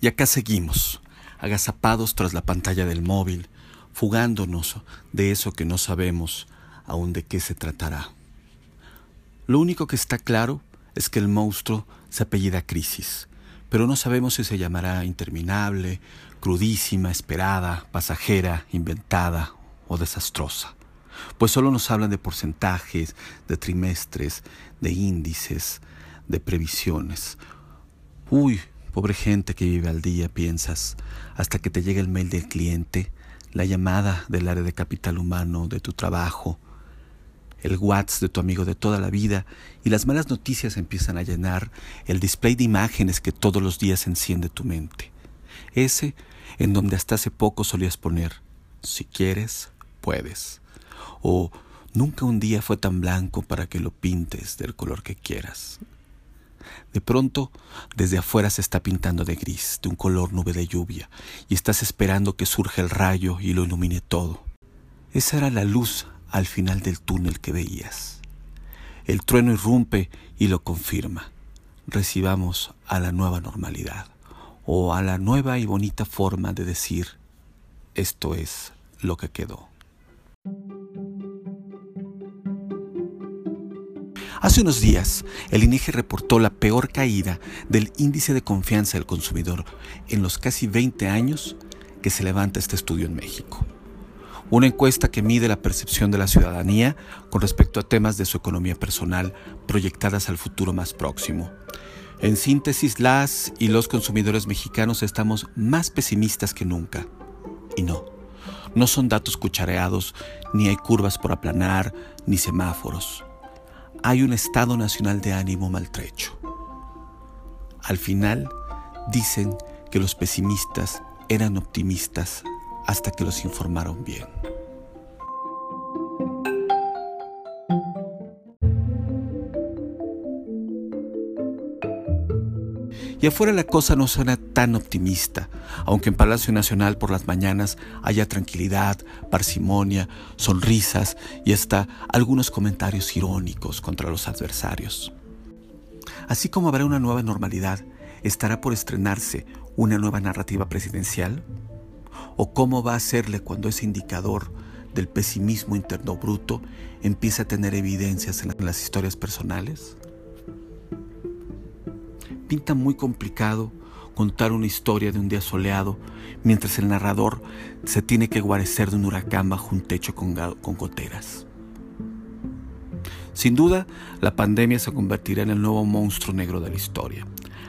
Y acá seguimos, agazapados tras la pantalla del móvil, fugándonos de eso que no sabemos aún de qué se tratará. Lo único que está claro es que el monstruo se apellida Crisis, pero no sabemos si se llamará interminable, crudísima, esperada, pasajera, inventada o desastrosa. Pues solo nos hablan de porcentajes, de trimestres, de índices, de previsiones. Uy, Pobre gente que vive al día, piensas, hasta que te llega el mail del cliente, la llamada del área de capital humano de tu trabajo, el WhatsApp de tu amigo de toda la vida y las malas noticias empiezan a llenar el display de imágenes que todos los días enciende tu mente. Ese en donde hasta hace poco solías poner, si quieres, puedes. O nunca un día fue tan blanco para que lo pintes del color que quieras. De pronto, desde afuera se está pintando de gris, de un color nube de lluvia, y estás esperando que surja el rayo y lo ilumine todo. Esa era la luz al final del túnel que veías. El trueno irrumpe y lo confirma. Recibamos a la nueva normalidad, o a la nueva y bonita forma de decir, esto es lo que quedó. Hace unos días, el INEGI reportó la peor caída del índice de confianza del consumidor en los casi 20 años que se levanta este estudio en México. Una encuesta que mide la percepción de la ciudadanía con respecto a temas de su economía personal proyectadas al futuro más próximo. En síntesis, las y los consumidores mexicanos estamos más pesimistas que nunca. Y no, no son datos cuchareados, ni hay curvas por aplanar, ni semáforos hay un estado nacional de ánimo maltrecho. Al final, dicen que los pesimistas eran optimistas hasta que los informaron bien. Y afuera la cosa no suena tan optimista, aunque en Palacio Nacional por las mañanas haya tranquilidad, parsimonia, sonrisas y hasta algunos comentarios irónicos contra los adversarios. Así como habrá una nueva normalidad, ¿estará por estrenarse una nueva narrativa presidencial? ¿O cómo va a serle cuando ese indicador del pesimismo interno bruto empieza a tener evidencias en las historias personales? Pinta muy complicado contar una historia de un día soleado mientras el narrador se tiene que guarecer de un huracán bajo un techo con, con goteras. Sin duda, la pandemia se convertirá en el nuevo monstruo negro de la historia.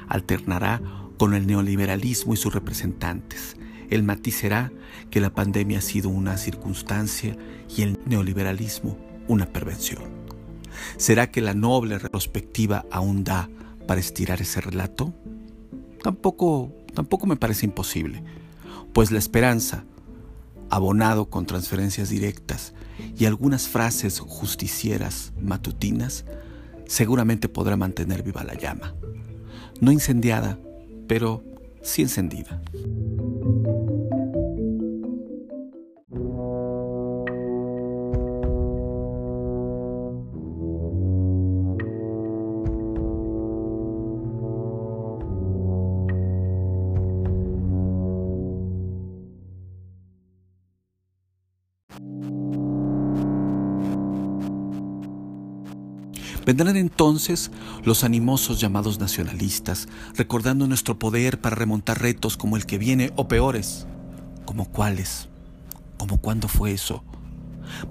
Alternará con el neoliberalismo y sus representantes. El matiz será que la pandemia ha sido una circunstancia y el neoliberalismo una pervención. ¿Será que la noble retrospectiva aún da para estirar ese relato? Tampoco, tampoco me parece imposible, pues la esperanza, abonado con transferencias directas y algunas frases justicieras matutinas, seguramente podrá mantener viva la llama. No incendiada, pero sí encendida. Vendrán entonces los animosos llamados nacionalistas, recordando nuestro poder para remontar retos como el que viene o peores. ¿Como cuáles? ¿Como cuándo fue eso?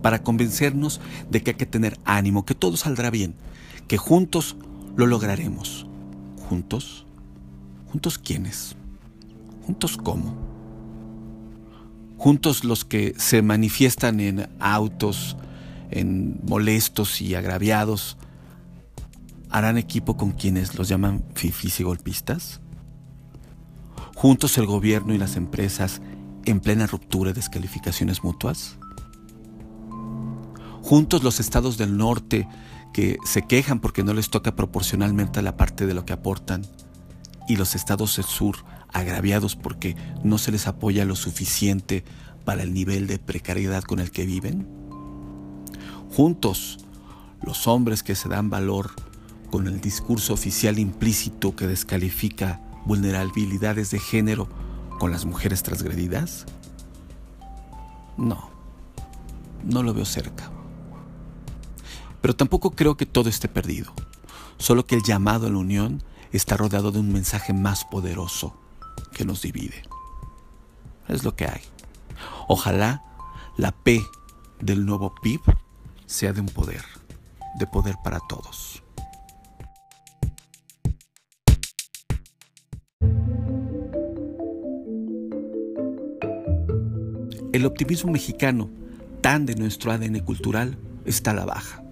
Para convencernos de que hay que tener ánimo, que todo saldrá bien, que juntos lo lograremos. ¿Juntos? ¿Juntos quiénes? ¿Juntos cómo? Juntos los que se manifiestan en autos, en molestos y agraviados, harán equipo con quienes los llaman fifis y golpistas? ¿Juntos el gobierno y las empresas en plena ruptura de descalificaciones mutuas? ¿Juntos los estados del norte que se quejan porque no les toca proporcionalmente la parte de lo que aportan? ¿Y los estados del sur agraviados porque no se les apoya lo suficiente para el nivel de precariedad con el que viven? Juntos, los hombres que se dan valor con el discurso oficial implícito que descalifica vulnerabilidades de género con las mujeres transgredidas? No, no lo veo cerca. Pero tampoco creo que todo esté perdido, solo que el llamado a la unión está rodeado de un mensaje más poderoso que nos divide. Es lo que hay. Ojalá la P del nuevo PIB sea de un poder, de poder para todos. El optimismo mexicano, tan de nuestro ADN cultural, está a la baja.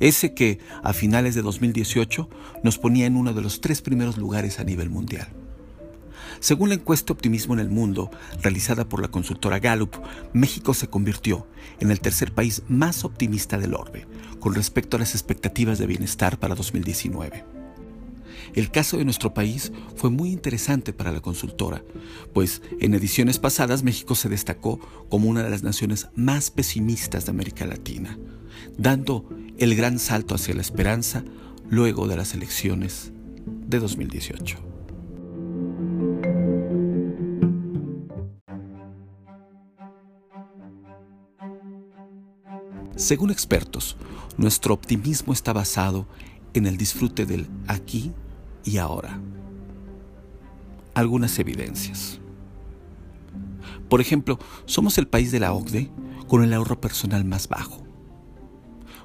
Ese que a finales de 2018 nos ponía en uno de los tres primeros lugares a nivel mundial. Según la encuesta Optimismo en el Mundo, realizada por la consultora Gallup, México se convirtió en el tercer país más optimista del orbe con respecto a las expectativas de bienestar para 2019. El caso de nuestro país fue muy interesante para la consultora, pues en ediciones pasadas México se destacó como una de las naciones más pesimistas de América Latina, dando el gran salto hacia la esperanza luego de las elecciones de 2018. Según expertos, nuestro optimismo está basado en el disfrute del aquí y ahora. Algunas evidencias. Por ejemplo, somos el país de la OCDE con el ahorro personal más bajo,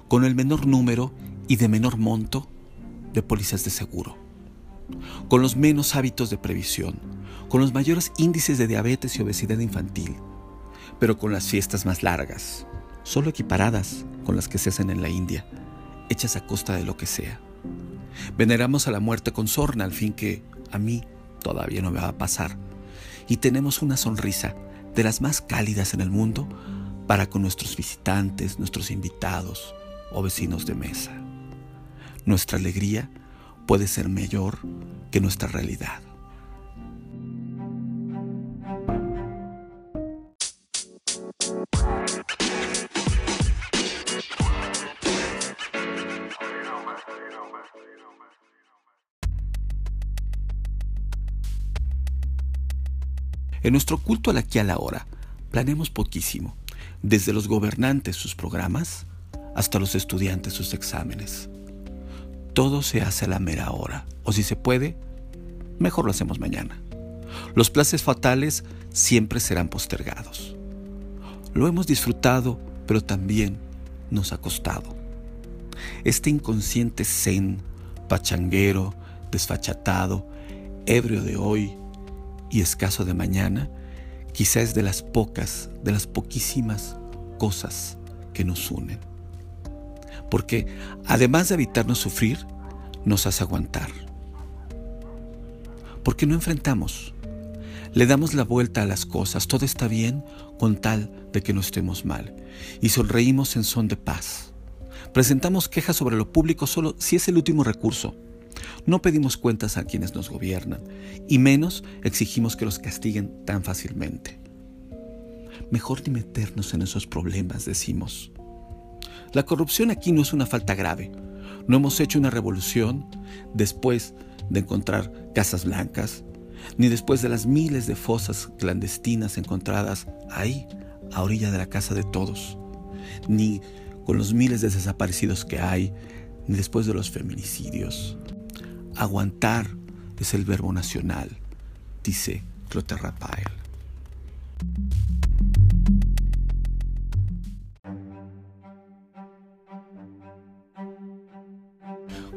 con el menor número y de menor monto de pólizas de seguro, con los menos hábitos de previsión, con los mayores índices de diabetes y obesidad infantil, pero con las fiestas más largas, solo equiparadas con las que se hacen en la India, hechas a costa de lo que sea. Veneramos a la muerte con sorna, al fin que a mí todavía no me va a pasar. Y tenemos una sonrisa de las más cálidas en el mundo para con nuestros visitantes, nuestros invitados o vecinos de mesa. Nuestra alegría puede ser mayor que nuestra realidad. En nuestro culto al aquí a la hora, planeamos poquísimo, desde los gobernantes sus programas hasta los estudiantes sus exámenes. Todo se hace a la mera hora, o si se puede, mejor lo hacemos mañana. Los places fatales siempre serán postergados. Lo hemos disfrutado, pero también nos ha costado. Este inconsciente zen, pachanguero, desfachatado, ebrio de hoy, y escaso de mañana, quizá es de las pocas, de las poquísimas cosas que nos unen. Porque además de evitarnos sufrir, nos hace aguantar. Porque no enfrentamos, le damos la vuelta a las cosas, todo está bien con tal de que no estemos mal, y sonreímos en son de paz. Presentamos quejas sobre lo público solo si es el último recurso, no pedimos cuentas a quienes nos gobiernan y menos exigimos que los castiguen tan fácilmente. Mejor ni meternos en esos problemas, decimos. La corrupción aquí no es una falta grave. No hemos hecho una revolución después de encontrar casas blancas, ni después de las miles de fosas clandestinas encontradas ahí, a orilla de la casa de todos, ni con los miles de desaparecidos que hay, ni después de los feminicidios. Aguantar es el verbo nacional, dice Clotaire Rapael.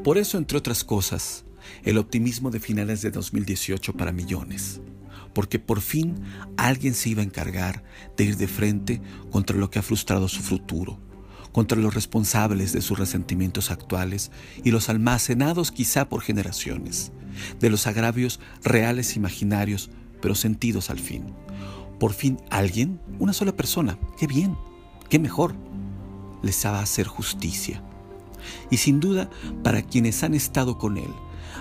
Por eso, entre otras cosas, el optimismo de finales de 2018 para millones, porque por fin alguien se iba a encargar de ir de frente contra lo que ha frustrado su futuro, contra los responsables de sus resentimientos actuales y los almacenados quizá por generaciones, de los agravios reales imaginarios, pero sentidos al fin. Por fin alguien, una sola persona, qué bien, qué mejor, les va a hacer justicia. Y sin duda, para quienes han estado con él,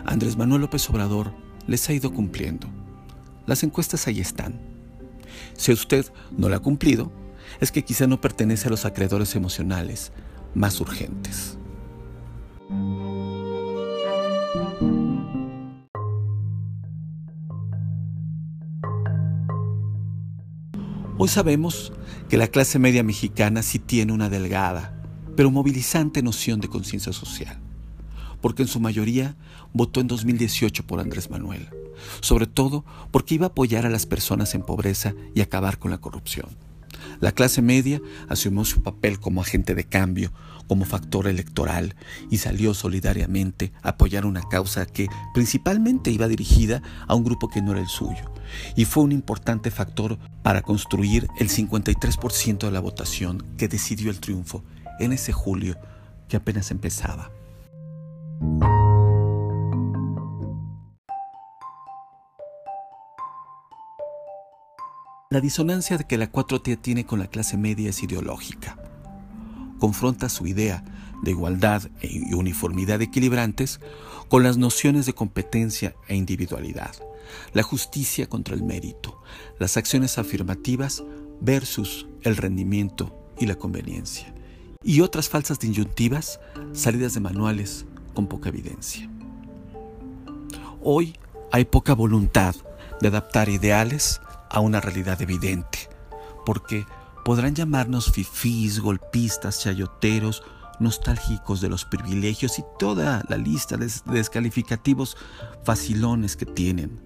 Andrés Manuel López Obrador les ha ido cumpliendo. Las encuestas ahí están. Si usted no la ha cumplido, es que quizá no pertenece a los acreedores emocionales más urgentes. Hoy sabemos que la clase media mexicana sí tiene una delgada, pero movilizante noción de conciencia social, porque en su mayoría votó en 2018 por Andrés Manuel, sobre todo porque iba a apoyar a las personas en pobreza y acabar con la corrupción. La clase media asumió su papel como agente de cambio, como factor electoral y salió solidariamente a apoyar una causa que principalmente iba dirigida a un grupo que no era el suyo y fue un importante factor para construir el 53% de la votación que decidió el triunfo en ese julio que apenas empezaba. La disonancia que la 4T tiene con la clase media es ideológica. Confronta su idea de igualdad e uniformidad equilibrantes con las nociones de competencia e individualidad, la justicia contra el mérito, las acciones afirmativas versus el rendimiento y la conveniencia, y otras falsas disyuntivas salidas de manuales con poca evidencia. Hoy hay poca voluntad de adaptar ideales a una realidad evidente, porque podrán llamarnos fifís, golpistas, chayoteros, nostálgicos de los privilegios y toda la lista de descalificativos facilones que tienen.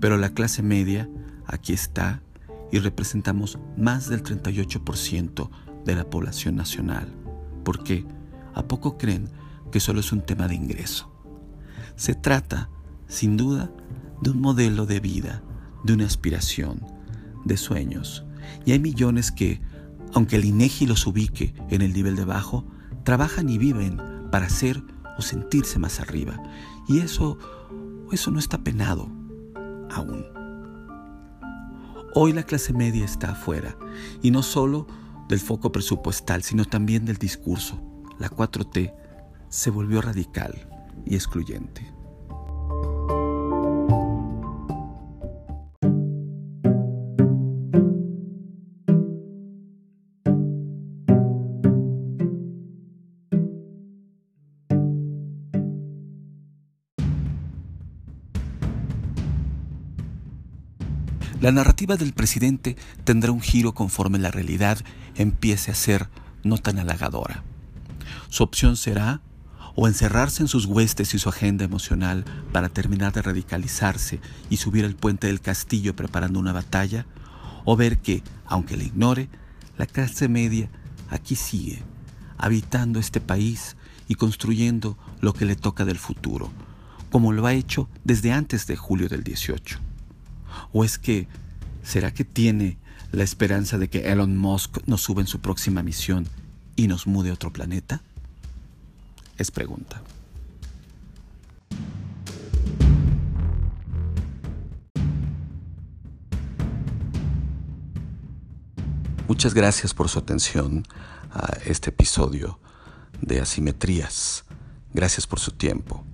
Pero la clase media aquí está y representamos más del 38% de la población nacional. porque ¿A poco creen que solo es un tema de ingreso? Se trata, sin duda, de un modelo de vida de una aspiración, de sueños. Y hay millones que, aunque el INEGI los ubique en el nivel de abajo, trabajan y viven para ser o sentirse más arriba. Y eso, eso no está penado aún. Hoy la clase media está afuera, y no solo del foco presupuestal, sino también del discurso. La 4T se volvió radical y excluyente. La narrativa del presidente tendrá un giro conforme la realidad empiece a ser no tan halagadora. Su opción será o encerrarse en sus huestes y su agenda emocional para terminar de radicalizarse y subir al puente del castillo preparando una batalla, o ver que, aunque le ignore, la clase media aquí sigue, habitando este país y construyendo lo que le toca del futuro, como lo ha hecho desde antes de julio del 18. ¿O es que, será que tiene la esperanza de que Elon Musk nos suba en su próxima misión y nos mude a otro planeta? Es pregunta. Muchas gracias por su atención a este episodio de Asimetrías. Gracias por su tiempo.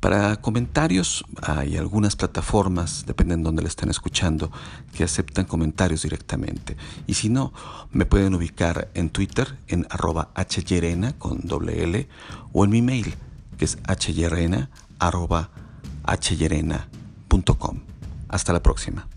Para comentarios hay algunas plataformas, dependen de dónde le estén escuchando, que aceptan comentarios directamente. Y si no, me pueden ubicar en Twitter en arroba hyerena con doble L o en mi mail que es hyerena. Hasta la próxima.